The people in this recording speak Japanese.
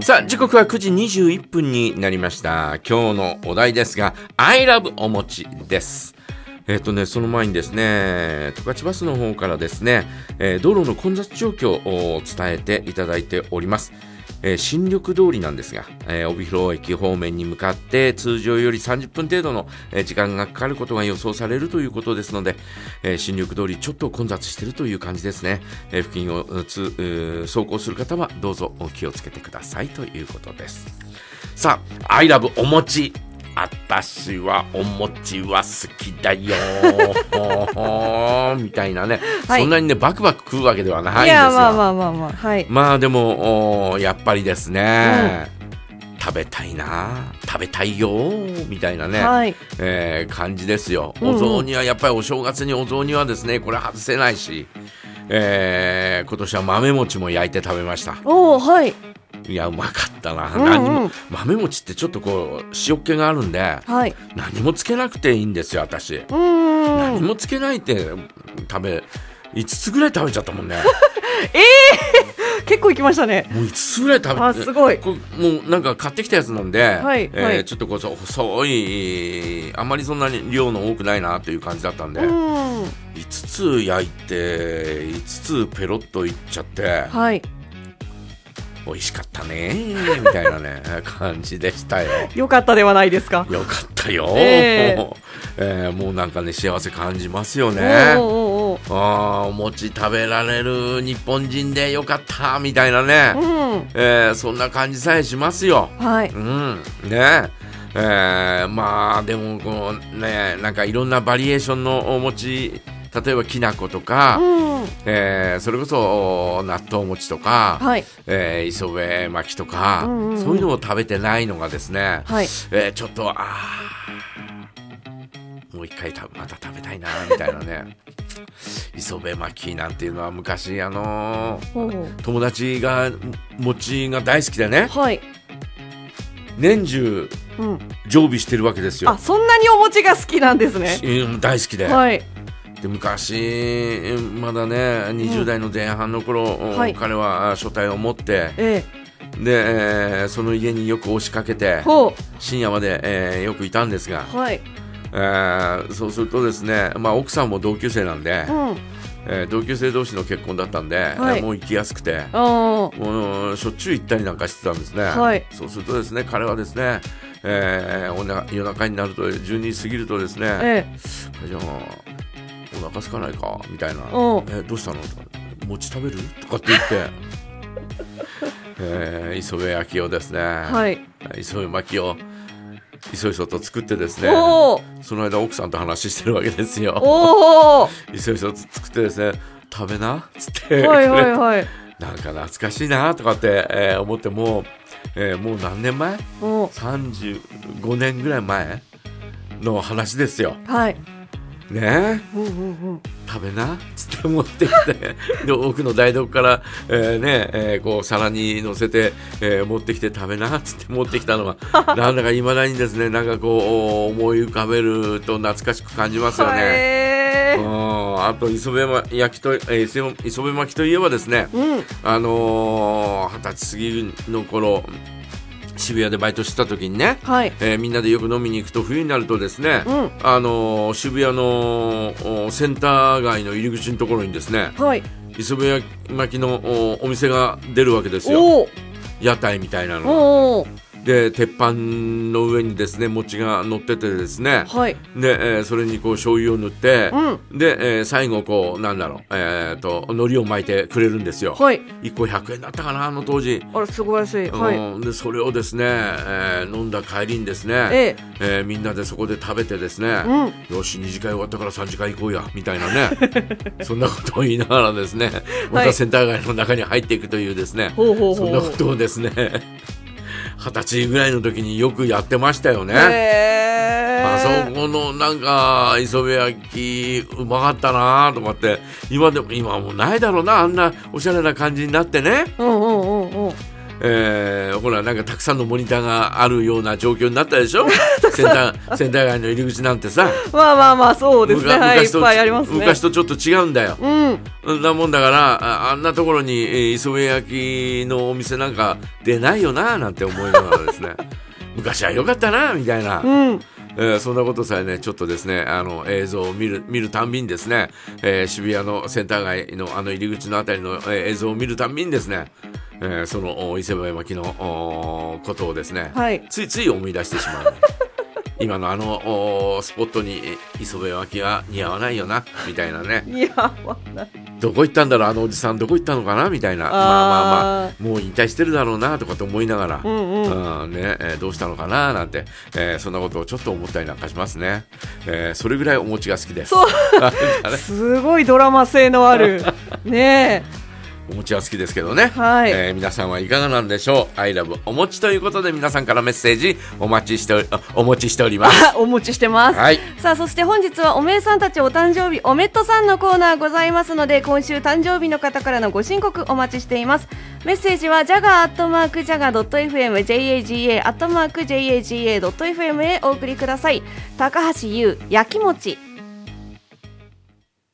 さあ時刻は9時21分になりました今日のお題ですが「I love お餅」ですえっ、とね、その前にですね、十勝バスの方からですね、えー道路の混雑状況を伝えていただいております。えー新緑通りなんですが、えー帯広駅方面に向かって通常より30分程度の、えー時間がかかることが予想されるということですので、えー新緑通りちょっと混雑しているという感じですね。えー付近をつ走行する方はどうぞお気をつけてくださいということです。さあ、アイラブお餅。私はお餅は好きだよ。みたいなね、はい。そんなにねバクバク食うわけではないんですいよやまあまあまあまあはい。まあでもやっぱりですね、食べたいな。食べたいよ。みたいなね、はい。えー感じですよ。うんうん。お雑煮はやっぱりお正月にお雑煮はですねこれ外せないし、えー今年は豆餅も焼いて食べました。おおはいいやうまかったな、うんうん。何も豆餅ってちょっとこう塩っ気があるんではい。何もつけなくていいんですよ私。うーん。何もつけないって食べ5つぐらい食べちゃったもんね。結構行きましたね。もう5つぐらい食べあすごい。もうなんか買ってきたやつなんで、はいえーはい。ちょっとこう細いあんまりそんなに量の多くないなという感じだったんで、うーん。5つ焼いて5つペロッといっちゃってはい美味しかったねみたいなね 感じでしたよ。よかったではないですか。よかったよ、ええ。もうえーもうなんかね幸せ感じますよおね。ーおあーお餅食べられる日本人でよかったみたいなね、ーうん。えーそんな感じさえしますよ。はい。うん、ね。えーまあでもこうねなんかいろんなバリエーションのお餅例えばきな粉とか、うん。えーそれこそ納豆餅とか、はい。えー磯辺巻きとか、うんうんうん。そういうのを食べてないのがですね、はい。えーちょっとあーもう一回たまた食べたいなみたいなね。磯辺巻きなんていうのは昔あのー友達が餅が大好きでね。はい。年中うん。常備してるわけですよ。あ。そんなにお餅が好きなんですね。うん大好きで,、はいで昔まだね20代の前半の頃、はい。彼は書体を持ってえで、えーその家によく押しかけて深夜まで、えーよくいたんですが、うはい。えーそうするとですね、まあ、奥さんも同級生なんで、うん。えー同級生同士の結婚だったんで、はい。もう行きやすくて。あもうしょっちゅう行ったりなんかしてたんですね、はい。そうするとですね彼はですね、えーおな夜中になると12時過ぎるとですね、ーえ。じゃあお腹空かないかみたいな。うん。えどうしたの？とか餅食べる？とかって言って、えー、磯辺焼きをですね、えはい。磯辺巻きをいそいそと作ってですね。その間奥さんと話してるわけですよ。いそいそと作ってですね。食べな？っつって。はいはいはい。なんか懐かしいなとかって、えー思ってもう、えーもう何年前？お ?35 年ぐらい前の話ですよ。はいね。えうんうんうん食べなっつって持ってきてで奥の台所から、えーねえーこう皿に乗せて、えー持ってきて食べなっつって持ってきたのが なんだかいまだにですねなんかこう思い浮かべると懐かしく感じますよね。あと磯辺焼きと、えー磯辺巻きといえばですねうん。あのー二十歳過ぎの頃渋谷でバイトしてた時にね、はい。えーみんなでよく飲みに行くと冬になるとですね、うん。あのー渋谷のおセンター街の入り口のところにですねはい。磯辺焼き巻きのおお店が出るわけですよ。屋台みたいなので鉄板の上にですね餅が乗っててですね。はい。で、えーそれにこう醤油を塗って、うん。で、えー最後こうなんだろうえー、と海苔を巻いてくれるんですよ、はい。1個100円だったかなあの当時、あれすごい。安いはい。うんでそれをですね、えー飲んだ帰りにですね、ええ。ーみんなでそこで食べてですね、うよし2次会終わったから3次会行こうやみたいなね。そんなことを言いながらですねまたセンター街の中に入っていくというですね、ほうほうほう。んそなことをですね二十歳ぐらいの時によくやってましたよね。へあそーこのなんか磯辺焼きうまかったなとかって。今でも今はもうないだろうなあんなおしゃれな感じになってね、うんうんうんうんえーほらなんかたくさんのモニターがあるような状況になったでしょ？センターセンター街の入り口なんてさ。まあまあまあそうですね。はいいっ昔とぱいありますね。昔とちょっと違うんだよ。うん。なもんだからああんなところに、えー磯辺焼きのお店なんか出ないよななんて思いながらですね。昔は良かったなみたいな、うん。えーそんなことさえねちょっとですねあの映像を見る見るたんびにですね、えー渋谷のセンター街のあの入り口のあたりの、えー映像を見るたんびにですね、えーそのお伊勢辺巻きのおことをですね、はい。ついつい思い出してしまう、ね、今のあのおスポットにえ磯辺巻きは似合わないよなみたいなね。いやわない。どこ行ったんだろうあのおじさんどこ行ったのかなみたいな。まあまあまあもう引退してるだろうなとかと思いながら、うんうん。うんねえーどうしたのかななんて、えーそんなことをちょっと思ったりなんかしますね、えーそれぐらいお餅が好きです。すごいドラマ性のある。ねお餅は好きですけどね、はい。えー皆さんはいかがなんでしょう。I love お餅ということで皆さんからメッセージお待ちしておりあお持ちしております。あ お持ちしてます、はい。さあそして本日はおめえさんたちお誕生日おめっとさんのコーナーございますので今週誕生日の方からのご申告お待ちしています。メッセージはジャガーアットマークジャガー .fm jaga アットマーク jaga.fm へお送りください。高橋優焼き餅